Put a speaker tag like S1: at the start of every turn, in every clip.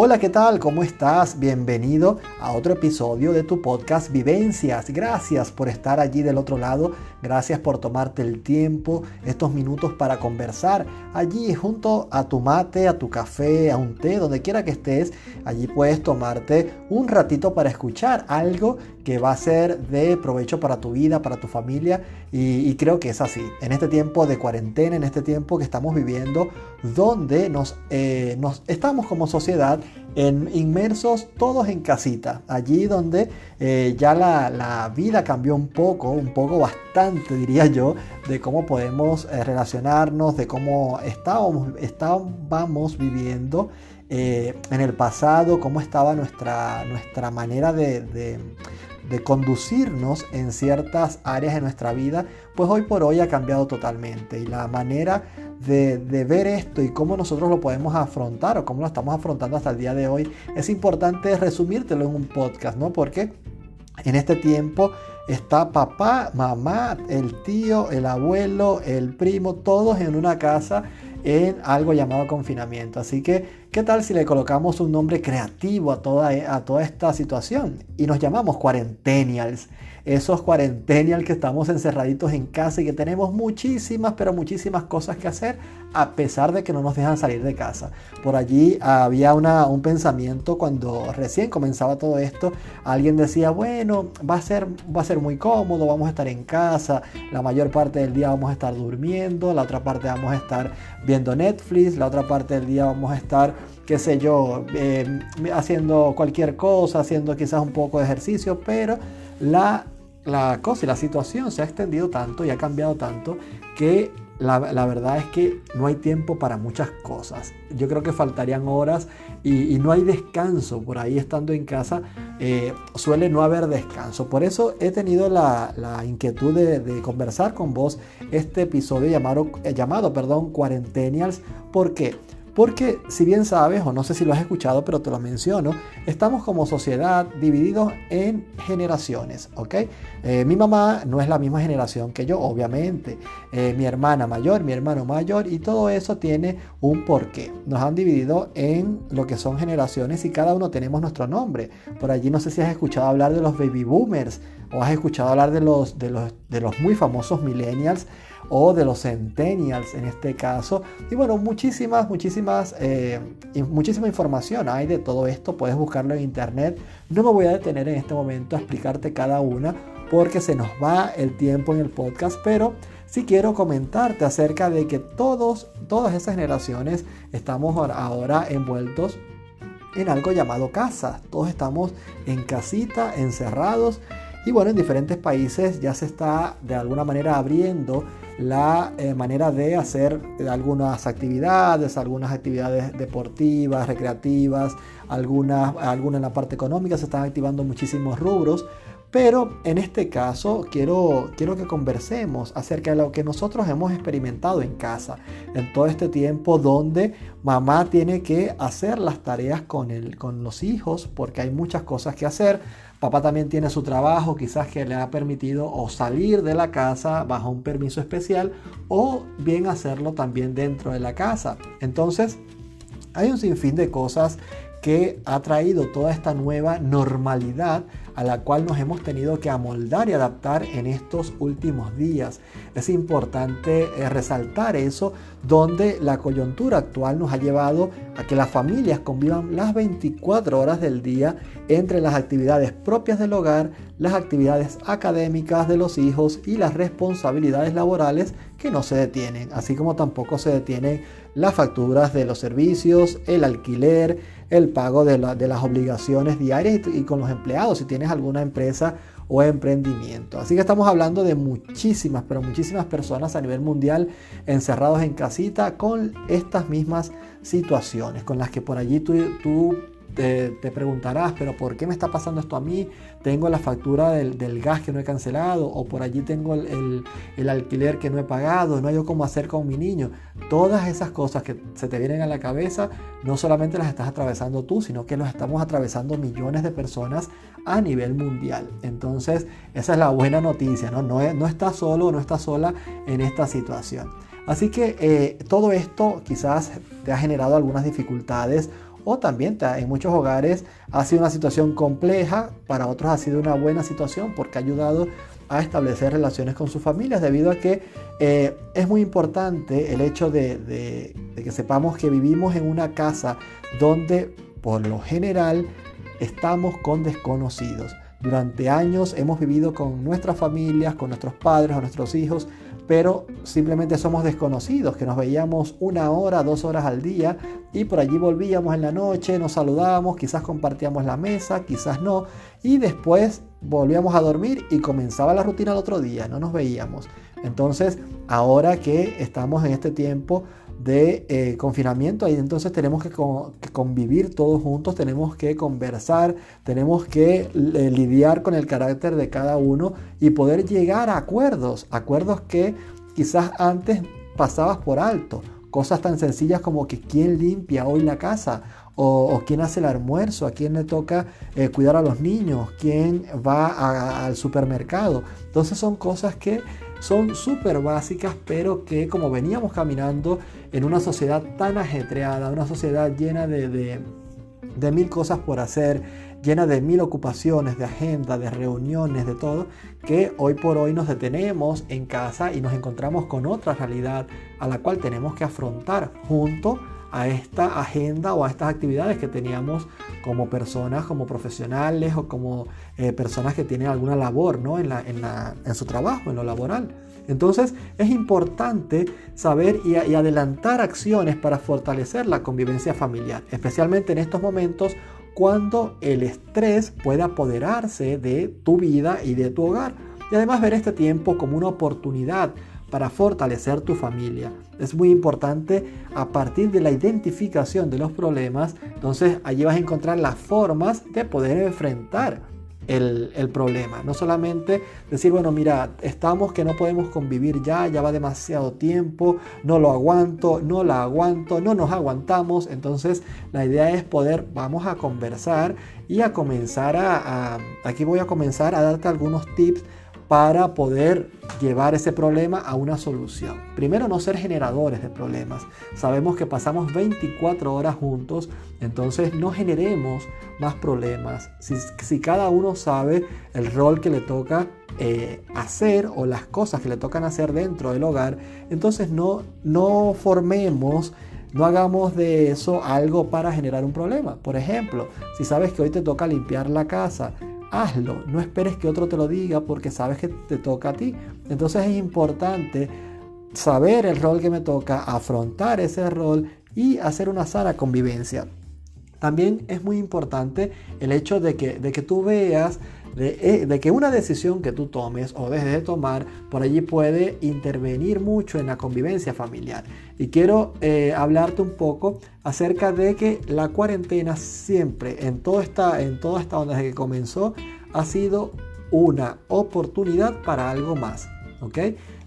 S1: Hola, ¿qué tal? ¿Cómo estás? Bienvenido a otro episodio de tu podcast Vivencias. Gracias por estar allí del otro lado. Gracias por tomarte el tiempo, estos minutos para conversar allí junto a tu mate, a tu café, a un té, donde quiera que estés. Allí puedes tomarte un ratito para escuchar algo que va a ser de provecho para tu vida, para tu familia. Y, creo que es así. En este tiempo de cuarentena, en este tiempo que estamos viviendo, donde nos, eh, estamos como sociedad en, inmersos todos en casita, allí donde eh, ya la, vida cambió un poco, un poco bastante diría yo, de cómo podemos eh, relacionarnos, de cómo estábamos, estábamos viviendo eh, en el pasado, cómo estaba nuestra, nuestra manera de de conducirnos en ciertas áreas de nuestra vida, pues hoy por hoy ha cambiado totalmente. Y la manera de, ver esto y cómo nosotros lo podemos afrontar o cómo lo estamos afrontando hasta el día de hoy, es importante resumírtelo en un podcast, ¿no? Porque en este tiempo está papá, mamá, el tío, el abuelo, el primo, todos en una casa en algo llamado confinamiento. Así que, ¿qué tal si le colocamos un nombre creativo a toda, a toda esta situación? Y nos llamamos cuarentenials esos cuarentenial que estamos encerraditos en casa y que tenemos muchísimas, pero muchísimas cosas que hacer a pesar de que no nos dejan salir de casa. Por allí había una, un pensamiento cuando recién comenzaba todo esto, alguien decía, bueno, va a, ser, va a ser muy cómodo, vamos a estar en casa, la mayor parte del día vamos a estar durmiendo, la otra parte vamos a estar viendo Netflix, la otra parte del día vamos a estar qué sé yo, eh, haciendo cualquier cosa, haciendo quizás un poco de ejercicio, pero la la cosa y la situación se ha extendido tanto y ha cambiado tanto que la, verdad es que no hay tiempo para muchas cosas. Yo creo que faltarían horas y, no hay descanso. Por ahí estando en casa eh, suele no haber descanso. Por eso he tenido la, inquietud de, conversar con vos este episodio llamado, eh, llamado perdón, Cuarentenials. ¿Por qué? Porque si bien sabes, o no sé si lo has escuchado, pero te lo menciono, estamos como sociedad divididos en generaciones, ¿ok? Eh, mi mamá no es la misma generación que yo, obviamente. Eh, mi hermana mayor, mi hermano mayor, y todo eso tiene un porqué. Nos han dividido en lo que son generaciones y cada uno tenemos nuestro nombre. Por allí no sé si has escuchado hablar de los baby boomers o has escuchado hablar de los, de los, de los muy famosos millennials o de los centennials en este caso. Y bueno, muchísimas, muchísimas, eh, muchísima información hay de todo esto. Puedes buscarlo en internet. No me voy a detener en este momento a explicarte cada una porque se nos va el tiempo en el podcast, pero sí quiero comentarte acerca de que todos, todas esas generaciones estamos ahora envueltos en algo llamado casa. Todos estamos en casita, encerrados. Y bueno, en diferentes países ya se está de alguna manera abriendo la eh, manera de hacer algunas actividades, algunas actividades deportivas, recreativas, algunas, algunas en la parte económica, se están activando muchísimos rubros. Pero en este caso quiero, quiero que conversemos acerca de lo que nosotros hemos experimentado en casa, en todo este tiempo donde mamá tiene que hacer las tareas con, el, con los hijos, porque hay muchas cosas que hacer Papá también tiene su trabajo, quizás que le ha permitido o salir de la casa bajo un permiso especial o bien hacerlo también dentro de la casa. Entonces, hay un sinfín de cosas que ha traído toda esta nueva normalidad a la cual nos hemos tenido que amoldar y adaptar en estos últimos días. Es importante eh, resaltar eso, donde la coyuntura actual nos ha llevado a que las familias convivan las 24 horas del día entre las actividades propias del hogar, las actividades académicas de los hijos y las responsabilidades laborales que no se detienen, así como tampoco se detienen las facturas de los servicios, el alquiler, el pago de, las obligaciones diarias y, con los empleados si tienes alguna empresa o emprendimiento. Así que estamos hablando de muchísimas, pero muchísimas personas a nivel mundial encerrados en casita con estas mismas situaciones, con las que por allí tú, te, preguntarás, pero ¿por qué me está pasando esto a mí? Tengo la factura del, gas que no he cancelado o por allí tengo el, alquiler que no he pagado, no hay cómo hacer con mi niño. Todas esas cosas que se te vienen a la cabeza, no solamente las estás atravesando tú, sino que las estamos atravesando millones de personas a nivel mundial. Entonces, esa es la buena noticia, ¿no? No, estás solo, no estás sola en esta situación. Así que eh, todo esto quizás te ha generado algunas dificultades o también en muchos hogares ha sido una situación compleja, para otros ha sido una buena situación porque ha ayudado a establecer relaciones con sus familias debido a que eh, es muy importante el hecho de que sepamos que vivimos en una casa donde por lo general estamos con desconocidos. Durante años hemos vivido con nuestras familias, con nuestros padres o nuestros hijos, pero simplemente somos desconocidos, que nos veíamos una hora, dos horas al día y por allí volvíamos en la noche, nos saludábamos, quizás compartíamos la mesa, quizás no, y después volvíamos a dormir y comenzaba la rutina el otro día, no nos veíamos. Entonces, ahora que estamos en este tiempo de eh, confinamiento, ahí entonces tenemos que, convivir todos juntos, tenemos que conversar, tenemos que eh, lidiar con el carácter de cada uno y poder llegar a acuerdos, acuerdos que quizás antes pasabas por alto, cosas tan sencillas como que quién limpia hoy la casa o, quién hace el almuerzo, a quién le toca eh, cuidar a los niños, quién va al supermercado. Entonces son cosas que son súper básicas, pero que como veníamos caminando en una sociedad tan ajetreada, una sociedad llena de, mil cosas por hacer, llena de mil ocupaciones, de agenda, de reuniones, de todo, que hoy por hoy nos detenemos en casa y nos encontramos con otra realidad a la cual tenemos que afrontar junto a esta agenda o a estas actividades que teníamos como personas, como profesionales o como eh, personas que tienen alguna labor ¿no? en, en, su trabajo, en lo laboral. Entonces es importante saber y, y, adelantar acciones para fortalecer la convivencia familiar, especialmente en estos momentos cuando el estrés puede apoderarse de tu vida y de tu hogar. Y además ver este tiempo como una oportunidad para fortalecer tu familia. Es muy importante a partir de la identificación de los problemas, entonces allí vas a encontrar las formas de poder enfrentar el, problema. No solamente decir, bueno, mira, estamos que no podemos convivir ya, ya va demasiado tiempo, no lo aguanto, no la aguanto, no nos aguantamos. Entonces la idea es poder, vamos a conversar y a comenzar a aquí voy a comenzar a darte algunos tips para poder llevar ese problema a una solución. Primero, no ser generadores de problemas. Sabemos que pasamos 24 horas juntos, entonces no generemos más problemas. Si, cada uno sabe el rol que le toca eh, hacer o las cosas que le tocan hacer dentro del hogar, entonces no, no formemos no hagamos de eso algo para generar un problema. Por ejemplo, si sabes que hoy te toca limpiar la casa, hazlo, no esperes que otro te lo diga porque sabes que te toca a ti. Entonces es importante saber el rol que me toca, afrontar ese rol y hacer una sana convivencia. También es muy importante el hecho de que, de que tú veas eh, de, que una decisión que tú tomes o dejes de tomar por allí puede intervenir mucho en la convivencia familiar. Y quiero eh, hablarte un poco acerca de que la cuarentena siempre, en, todo esta, en toda esta onda desde que comenzó, ha sido una oportunidad para algo más. ¿ok?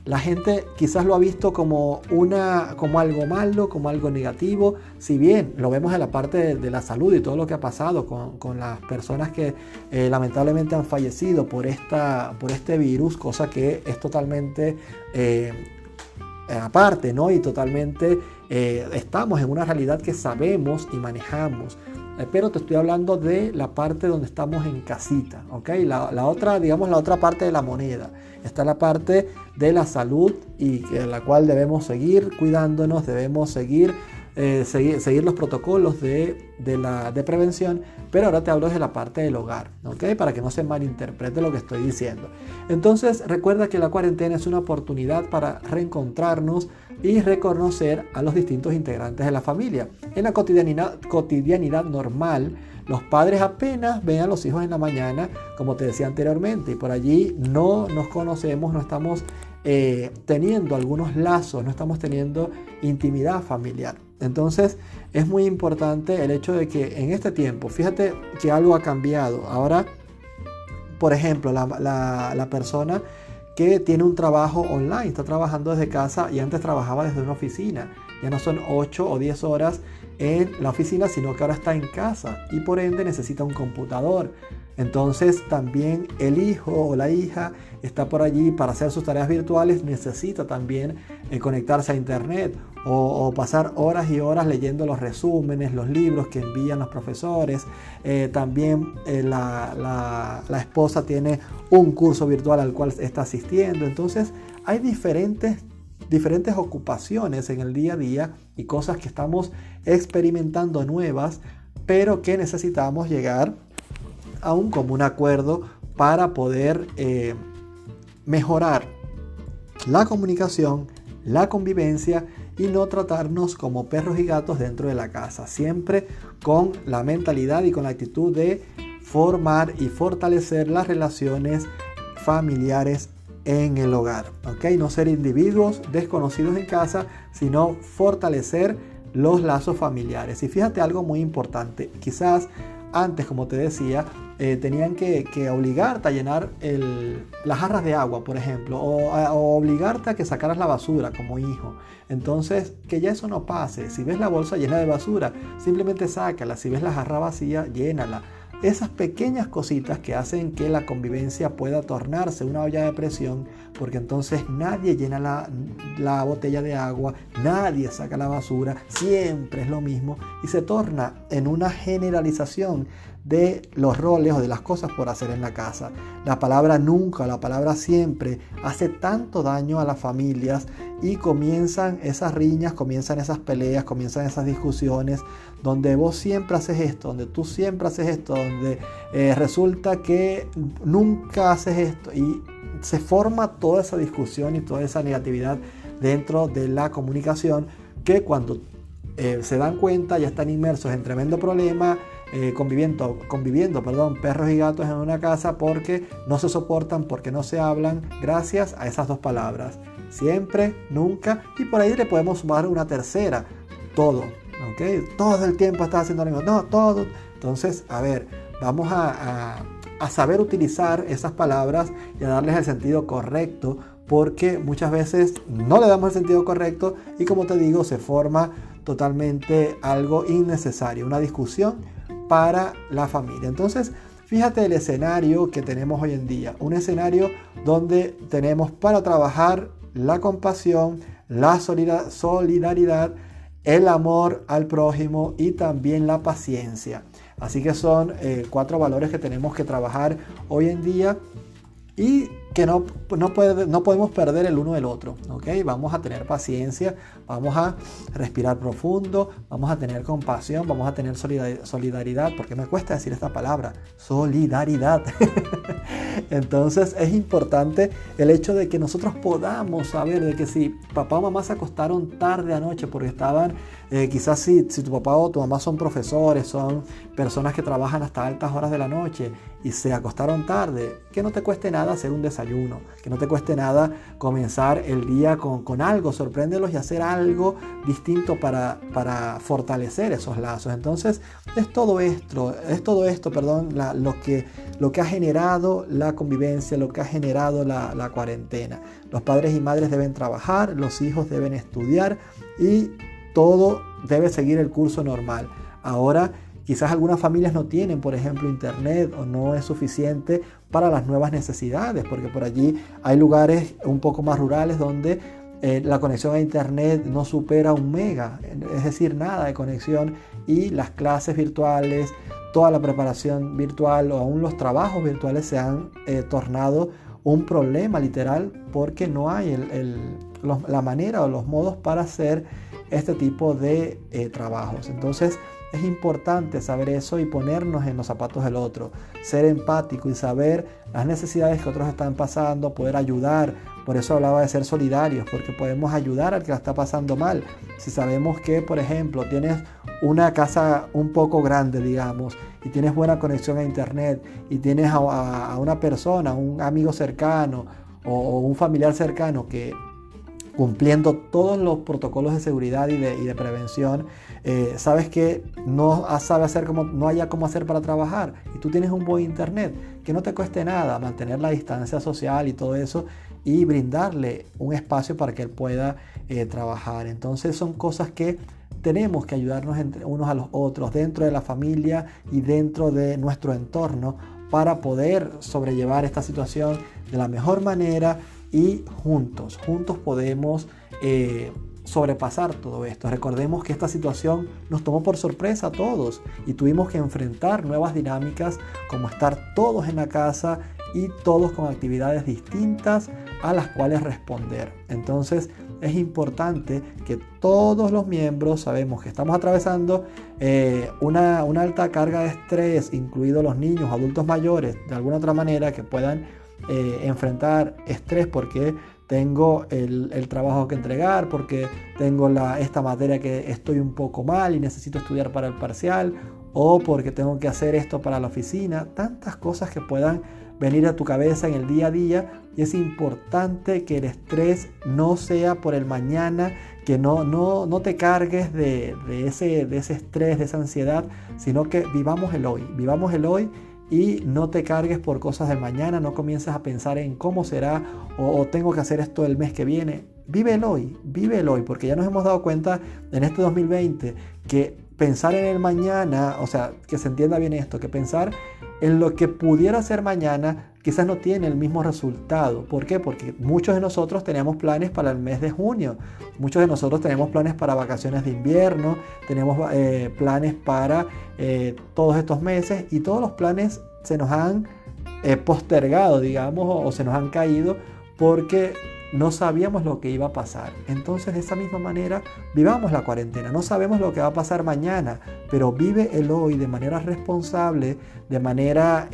S1: La gente quizás lo ha visto como, una, como algo malo, como algo negativo, si bien lo vemos en la parte de, la salud y todo lo que ha pasado con, las personas que eh, lamentablemente han fallecido por, esta, por este virus, cosa que es totalmente eh, aparte, ¿no? Y totalmente eh, estamos en una realidad que sabemos y manejamos. Pero te estoy hablando de la parte donde estamos en casita, ¿ok? La, la otra, digamos, la otra parte de la moneda está la parte de la salud y en la cual debemos seguir cuidándonos, debemos seguir, eh, seguir, seguir, los protocolos de, de, la, de prevención, pero ahora te hablo de la parte del hogar, ¿ok? Para que no se malinterprete lo que estoy diciendo. Entonces recuerda que la cuarentena es una oportunidad para reencontrarnos y reconocer a los distintos integrantes de la familia. En la cotidianidad, cotidianidad normal, los padres apenas ven a los hijos en la mañana, como te decía anteriormente, y por allí no nos conocemos, no estamos eh, teniendo algunos lazos, no estamos teniendo intimidad familiar. Entonces es muy importante el hecho de que en este tiempo, fíjate que algo ha cambiado. Ahora, por ejemplo, la, la persona que tiene un trabajo online, está trabajando desde casa y antes trabajaba desde una oficina. Ya no son 8 o 10 horas en la oficina, sino que ahora está en casa y por ende necesita un computador. Entonces también el hijo o la hija está por allí para hacer sus tareas virtuales, necesita también eh, conectarse a internet o, pasar horas y horas leyendo los resúmenes, los libros que envían los profesores. Eh, también eh, la, la esposa tiene un curso virtual al cual está asistiendo. Entonces hay diferentes diferentes ocupaciones en el día a día y cosas que estamos experimentando nuevas, pero que necesitamos llegar a un común acuerdo para poder eh, mejorar la comunicación, la convivencia y no tratarnos como perros y gatos dentro de la casa, siempre con la mentalidad y con la actitud de formar y fortalecer las relaciones familiares en el hogar, ¿ok? No ser individuos desconocidos en casa, sino fortalecer los lazos familiares. Y fíjate algo muy importante, quizás antes, como te decía, eh, tenían que, obligarte a llenar las jarras de agua, por ejemplo, o, obligarte a que sacaras la basura como hijo. Entonces, que ya eso no pase. Si ves la bolsa llena de basura, simplemente sácala. Si ves la jarra vacía, llénala. Esas pequeñas cositas que hacen que la convivencia pueda tornarse una olla de presión, porque entonces nadie llena la, la, botella de agua, nadie saca la basura, siempre es lo mismo y se torna en una generalización de los roles o de las cosas por hacer en la casa. La palabra nunca, la palabra siempre hace tanto daño a las familias y comienzan esas riñas, comienzan esas peleas, comienzan esas discusiones donde vos siempre haces esto, donde tú siempre haces esto, donde eh, resulta que nunca haces esto y se forma toda esa discusión y toda esa negatividad dentro de la comunicación que cuando eh, se dan cuenta ya están inmersos en tremendo problema eh, conviviendo, conviviendo perdón, perros y gatos en una casa porque no se soportan, porque no se hablan, gracias a esas dos palabras. Siempre, nunca, y por ahí le podemos sumar una tercera, todo. ¿ok? Todo el tiempo está haciendo lo mismo, no, todo. Entonces, a ver, vamos a, a saber utilizar esas palabras y a darles el sentido correcto porque muchas veces no le damos el sentido correcto y como te digo se forma totalmente algo innecesario, una discusión para la familia. Entonces, fíjate el escenario que tenemos hoy en día. Un escenario donde tenemos para trabajar la compasión, la solidaridad, el amor al prójimo y también la paciencia. Así que son eh, cuatro valores que tenemos que trabajar hoy en día y que no, no, puede, no podemos perder el uno del otro. ¿okay? Vamos a tener paciencia, vamos a respirar profundo, vamos a tener compasión, vamos a tener solidaridad, porque me cuesta decir esta palabra, solidaridad. Entonces es importante el hecho de que nosotros podamos saber de que si papá o mamá se acostaron tarde anoche porque estaban, eh, quizás si, si tu papá o tu mamá son profesores, son personas que trabajan hasta altas horas de la noche y se acostaron tarde, que no te cueste nada hacer un desayuno, que no te cueste nada comenzar el día con, algo, sorpréndelos y hacer algo distinto para, fortalecer esos lazos. Entonces es todo esto, es todo esto, perdón, lo, que, lo que ha generado la convivencia, lo que ha generado la, la cuarentena. Los padres y madres deben trabajar, los hijos deben estudiar y todo debe seguir el curso normal. Ahora Quizás algunas familias no tienen, por ejemplo, internet o no es suficiente para las nuevas necesidades, porque por allí hay lugares un poco más rurales donde eh, la conexión a internet no supera un mega, es decir, nada de conexión y las clases virtuales, toda la preparación virtual o aún los trabajos virtuales se han eh, tornado un problema literal porque no hay la manera o los modos para hacer este tipo de eh, trabajos. Entonces, es importante saber eso y ponernos en los zapatos del otro, ser empático y saber las necesidades que otros están pasando, poder ayudar. Por eso hablaba de ser solidarios, porque podemos ayudar al que la está pasando mal. Si sabemos que, por ejemplo, tienes una casa un poco grande, digamos, y tienes buena conexión a internet, y tienes a, una persona, un amigo cercano o un familiar cercano que cumpliendo todos los protocolos de seguridad y de, prevención, eh, sabes que no sabe hacer como, no haya cómo hacer para trabajar y tú tienes un buen internet, que no te cueste nada mantener la distancia social y todo eso y brindarle un espacio para que él pueda eh, trabajar. Entonces son cosas que tenemos que ayudarnos entre unos a los otros dentro de la familia y dentro de nuestro entorno para poder sobrellevar esta situación de la mejor manera y juntos, juntos podemos eh, sobrepasar todo esto. Recordemos que esta situación nos tomó por sorpresa a todos y tuvimos que enfrentar nuevas dinámicas como estar todos en la casa y todos con actividades distintas a las cuales responder. Entonces es importante que todos los miembros sabemos que estamos atravesando eh, una, una, alta carga de estrés, incluidos los niños, adultos mayores, de alguna otra manera que puedan eh, enfrentar estrés porque tengo el, trabajo que entregar, porque tengo esta materia que estoy un poco mal y necesito estudiar para el parcial, o porque tengo que hacer esto para la oficina, tantas cosas que puedan venir a tu cabeza en el día a día. Y es importante que el estrés no sea por el mañana, que no, no, no te cargues de, ese, de ese estrés, de esa ansiedad, sino que vivamos el hoy, vivamos el hoy y no te cargues por cosas del mañana, no comiences a pensar en cómo será o, tengo que hacer esto el mes que viene. Vive el hoy, vive el hoy, porque ya nos hemos dado cuenta en este 2020 que pensar en el mañana, o sea, que se entienda bien esto, que pensar en lo que pudiera ser mañana quizás no tiene el mismo resultado. ¿Por qué? Porque muchos de nosotros tenemos planes para el mes de junio, muchos de nosotros tenemos planes para vacaciones de invierno, tenemos eh, planes para eh, todos estos meses y todos los planes se nos han eh, postergado, digamos, o, se nos han caído porque no sabíamos lo que iba a pasar. Entonces, de esa misma manera, vivamos la cuarentena. No sabemos lo que va a pasar mañana, pero vive el hoy de manera responsable, de manera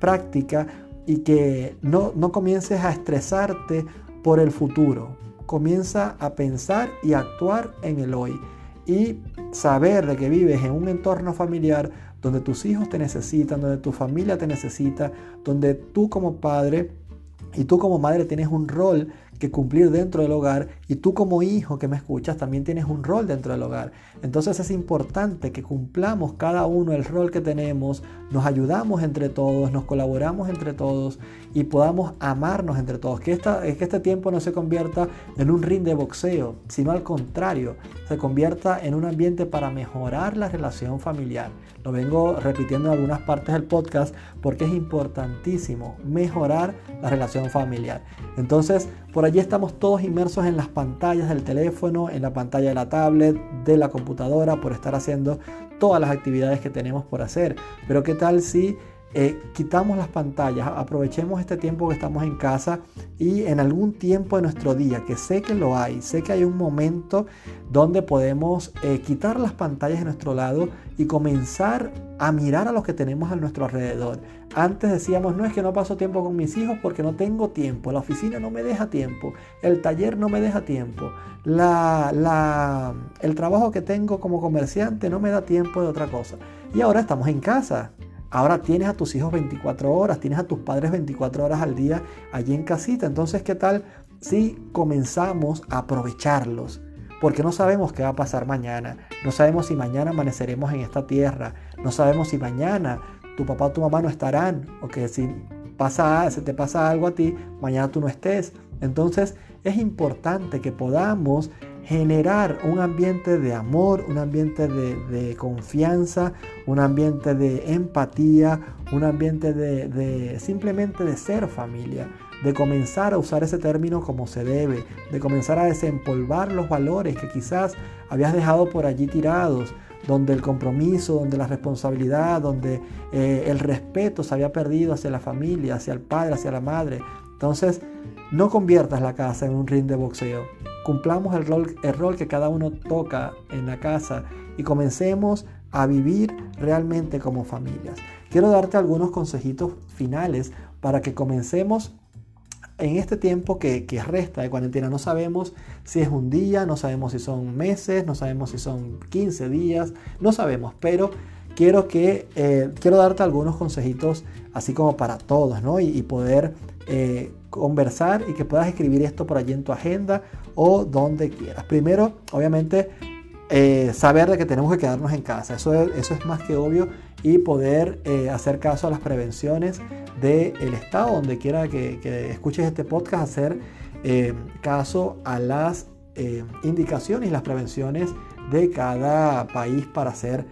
S1: práctica, y que no, no comiences a estresarte por el futuro. Comienza a pensar y actuar en el hoy y saber de que vives en un entorno familiar donde tus hijos te necesitan, donde tu familia te necesita, donde tú como padre y tú como madre tienes un rol que cumplir dentro del hogar y tú como hijo que me escuchas también tienes un rol dentro del hogar. Entonces es importante que cumplamos cada uno el rol que tenemos, nos ayudamos entre todos, nos colaboramos entre todos y podamos amarnos entre todos. Que, este tiempo no se convierta en un ring de boxeo, sino al contrario, se convierta en un ambiente para mejorar la relación familiar. Lo vengo repitiendo en algunas partes del podcast porque es importantísimo mejorar la relación familiar. Entonces, por allí estamos todos inmersos en las pantallas del teléfono, en la pantalla de la tablet, de la computadora, por estar haciendo todas las actividades que tenemos por hacer. Pero ¿qué tal si eh, quitamos las pantallas, aprovechemos este tiempo que estamos en casa y en algún tiempo de nuestro día, que sé que lo hay, sé que hay un momento donde podemos eh, quitar las pantallas de nuestro lado y comenzar a mirar a los que tenemos a nuestro alrededor. Antes decíamos, no es que no paso tiempo con mis hijos porque no tengo tiempo, la oficina no me deja tiempo, el taller no me deja tiempo, la, el trabajo que tengo como comerciante no me da tiempo de otra cosa. Y ahora estamos en casa. Ahora tienes a tus hijos 24 horas, tienes a tus padres 24 horas al día allí en casita. Entonces, ¿qué tal si comenzamos a aprovecharlos? Porque no sabemos qué va a pasar mañana. No sabemos si mañana amaneceremos en esta tierra. No sabemos si mañana tu papá o tu mamá no estarán. O que si pasa, se te pasa algo a ti, mañana tú no estés. Entonces es importante que podamos generar un ambiente de amor, un ambiente de, confianza, un ambiente de empatía, un ambiente de, simplemente de ser familia, de comenzar a usar ese término como se debe, de comenzar a desempolvar los valores que quizás habías dejado por allí tirados, donde el compromiso, donde la responsabilidad, donde eh, el respeto se había perdido hacia la familia, hacia el padre, hacia la madre. Entonces, no conviertas la casa en un ring de boxeo cumplamos el rol, el rol que cada uno toca en la casa y comencemos a vivir realmente como familias. Quiero darte algunos consejitos finales para que comencemos en este tiempo que, resta de cuarentena. No sabemos si es un día, no sabemos si son meses, no sabemos si son 15 días, no sabemos, pero quiero, que, eh, quiero darte algunos consejitos así como para todos, ¿no? Y, poder eh, conversar y que puedas escribir esto por allí en tu agenda o donde quieras. Primero, obviamente, eh, saber de que tenemos que quedarnos en casa. Eso es, más que obvio y poder eh, hacer caso a las prevenciones del Estado, donde quiera que, escuches este podcast, hacer eh, caso a las indicaciones y las prevenciones de cada país para hacer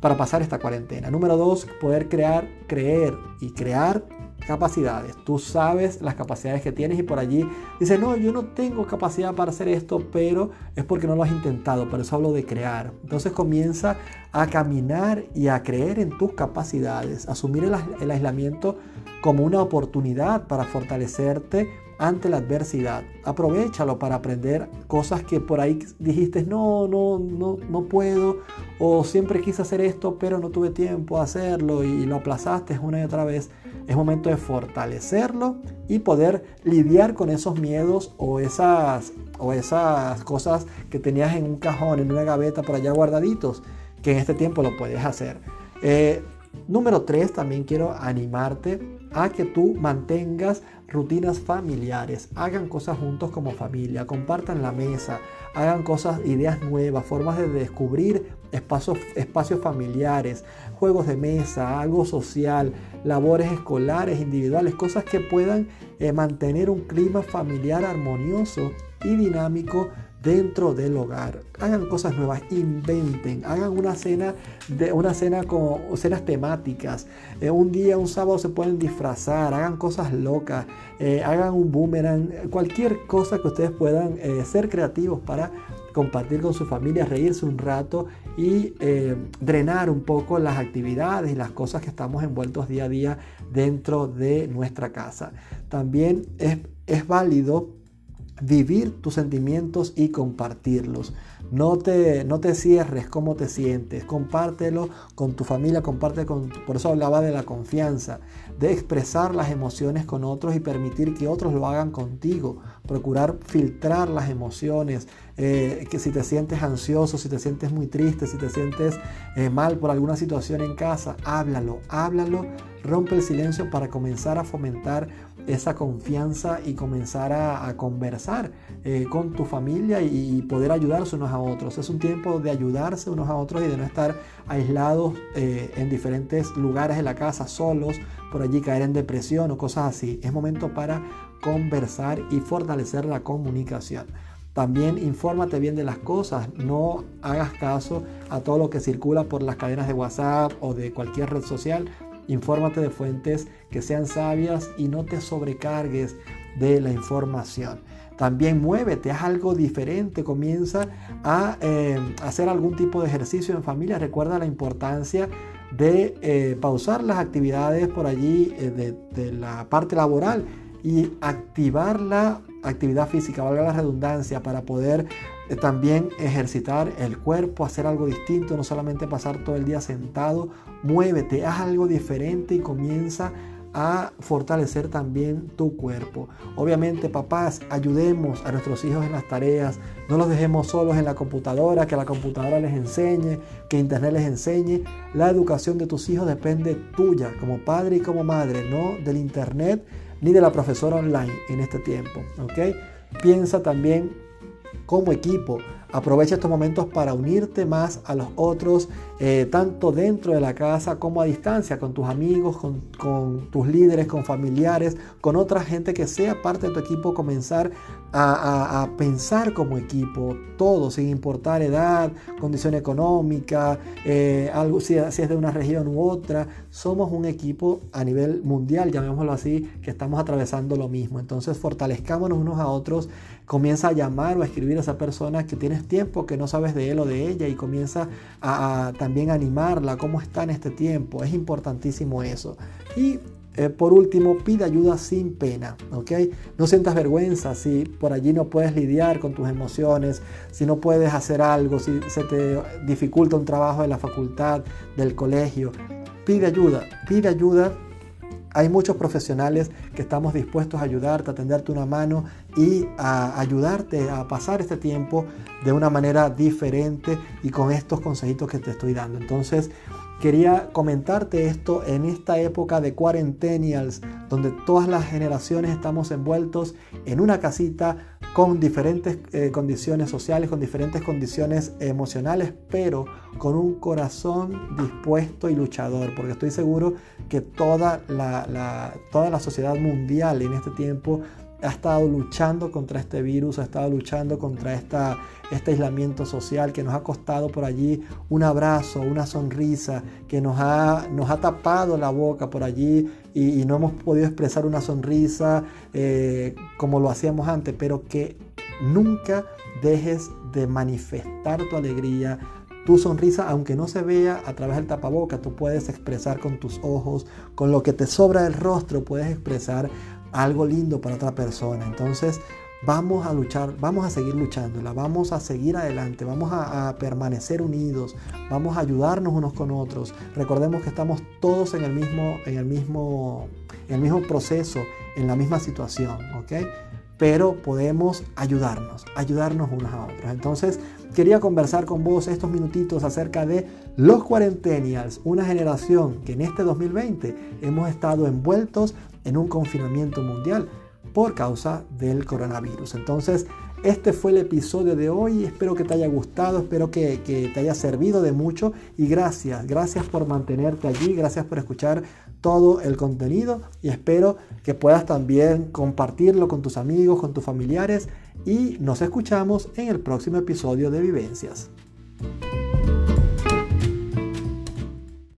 S1: para pasar esta cuarentena. Número dos, poder crear, creer y crear capacidades. Tú sabes las capacidades que tienes y por allí dices, no, yo no tengo capacidad para hacer esto, pero es porque no lo has intentado. Por eso hablo de crear. Entonces comienza a caminar y a creer en tus capacidades, asumir el, el aislamiento como una oportunidad para fortalecerte ante la adversidad. Aprovechalo para aprender cosas que por ahí dijiste, no, no, no, no puedo, o siempre quise hacer esto, pero no tuve tiempo de hacerlo y lo aplazaste una y otra vez. Es momento de fortalecerlo y poder lidiar con esos miedos o esas, o esas cosas que tenías en un cajón, en una gaveta por allá guardaditos, que en este tiempo lo puedes hacer. Eh, número 3, también quiero animarte a que tú mantengas rutinas familiares, hagan cosas juntos como familia, compartan la mesa, hagan cosas, ideas nuevas, formas de descubrir espacios, espacios familiares, juegos de mesa, algo social, labores escolares, individuales, cosas que puedan eh, mantener un clima familiar armonioso y dinámico dentro del hogar. Hagan cosas nuevas, inventen, hagan una cena, de, una cena con cenas temáticas. Eh, un día, un sábado se pueden disfrazar, hagan cosas locas, eh, hagan un boomerang, cualquier cosa que ustedes puedan eh, ser creativos para compartir con su familia, reírse un rato y drenar un poco las actividades y las cosas que estamos envueltos día a día dentro de nuestra casa. También es, es válido vivir tus sentimientos y compartirlos. No te, no te cierres cómo te sientes, compártelo con tu familia, comparte con, por eso hablaba de la confianza, de expresar las emociones con otros y permitir que otros lo hagan contigo, procurar filtrar las emociones, eh, que si te sientes ansioso, si te sientes muy triste, si te sientes eh, mal por alguna situación en casa, háblalo, háblalo, rompe el silencio para comenzar a fomentar esa confianza y comenzar a, conversar eh, con tu familia y, poder ayudarse unos a otros. Es un tiempo de ayudarse unos a otros y de no estar aislados eh, en diferentes lugares de la casa, solos, por allí caer en depresión o cosas así. Es momento para conversar y fortalecer la comunicación. También infórmate bien de las cosas, no hagas caso a todo lo que circula por las cadenas de WhatsApp o de cualquier red social, Infórmate de fuentes que sean sabias y no te sobrecargues de la información. También muévete, haz algo diferente, comienza a eh, hacer algún tipo de ejercicio en familia. Recuerda la importancia de eh, pausar las actividades por allí eh, de, de la parte laboral y activar la actividad física, valga la redundancia, para poder también ejercitar el cuerpo, hacer algo distinto, no solamente pasar todo el día sentado, muévete, haz algo diferente y comienza a fortalecer también tu cuerpo. Obviamente, papás, ayudemos a nuestros hijos en las tareas, no los dejemos solos en la computadora, que la computadora les enseñe, que internet les enseñe. La educación de tus hijos depende tuya como padre y como madre, no del internet ni de la profesora online en este tiempo. ¿ok? Piensa también como equipo. Aprovecha estos momentos para unirte más a los otros, eh, tanto dentro de la casa como a distancia, con tus amigos, con, tus líderes, con familiares, con otra gente que sea parte de tu equipo, comenzar a, pensar como equipo, todo, sin importar edad, condición económica, eh, algo, si, es de una región u otra. Somos un equipo a nivel mundial, llamémoslo así, que estamos atravesando lo mismo. Entonces fortalezcámonos unos a otros comienza a llamar o a escribir a esa persona que tienes tiempo que no sabes de él o de ella y comienza a, también animarla, cómo está en este tiempo. Es importantísimo eso. Y eh, por último, pide ayuda sin pena, ¿ok? No sientas vergüenza si por allí no puedes lidiar con tus emociones, si no puedes hacer algo, si se te dificulta un trabajo de la facultad, del colegio. Pide ayuda, pide ayuda hay muchos profesionales que estamos dispuestos a ayudarte, a tenderte una mano y a ayudarte a pasar este tiempo de una manera diferente y con estos consejitos que te estoy dando. Entonces, quería comentarte esto en esta época de cuarentenials, donde todas las generaciones estamos envueltos en una casita con diferentes eh, condiciones sociales, con diferentes condiciones emocionales, pero con un corazón dispuesto y luchador, porque estoy seguro que toda la, toda la sociedad mundial en este tiempo ha estado luchando contra este virus, ha estado luchando contra esta, este aislamiento social que nos ha costado por allí un abrazo, una sonrisa, que nos ha, nos ha tapado la boca por allí y, no hemos podido expresar una sonrisa eh, como lo hacíamos antes, pero que nunca dejes de manifestar tu alegría, tu sonrisa, aunque no se vea a través del tapaboca, tú puedes expresar con tus ojos, con lo que te sobra del rostro, puedes expresar algo lindo para otra persona. Entonces, vamos a luchar, vamos a seguir luchándola, vamos a seguir adelante, vamos a, permanecer unidos, vamos a ayudarnos unos con otros. Recordemos que estamos todos en el mismo, en el mismo, en el mismo proceso, en la misma situación, ¿ok? Pero podemos ayudarnos, ayudarnos unos a otros. Entonces, quería conversar con vos estos minutitos acerca de los cuarentenials, una generación que en este 2020 hemos estado envueltos en un confinamiento mundial por causa del coronavirus. Entonces, este fue el episodio de hoy. Espero que te haya gustado, espero que, te haya servido de mucho y gracias, gracias por mantenerte allí, gracias por escuchar todo el contenido y espero que puedas también compartirlo con tus amigos, con tus familiares y nos escuchamos en el próximo episodio de Vivencias.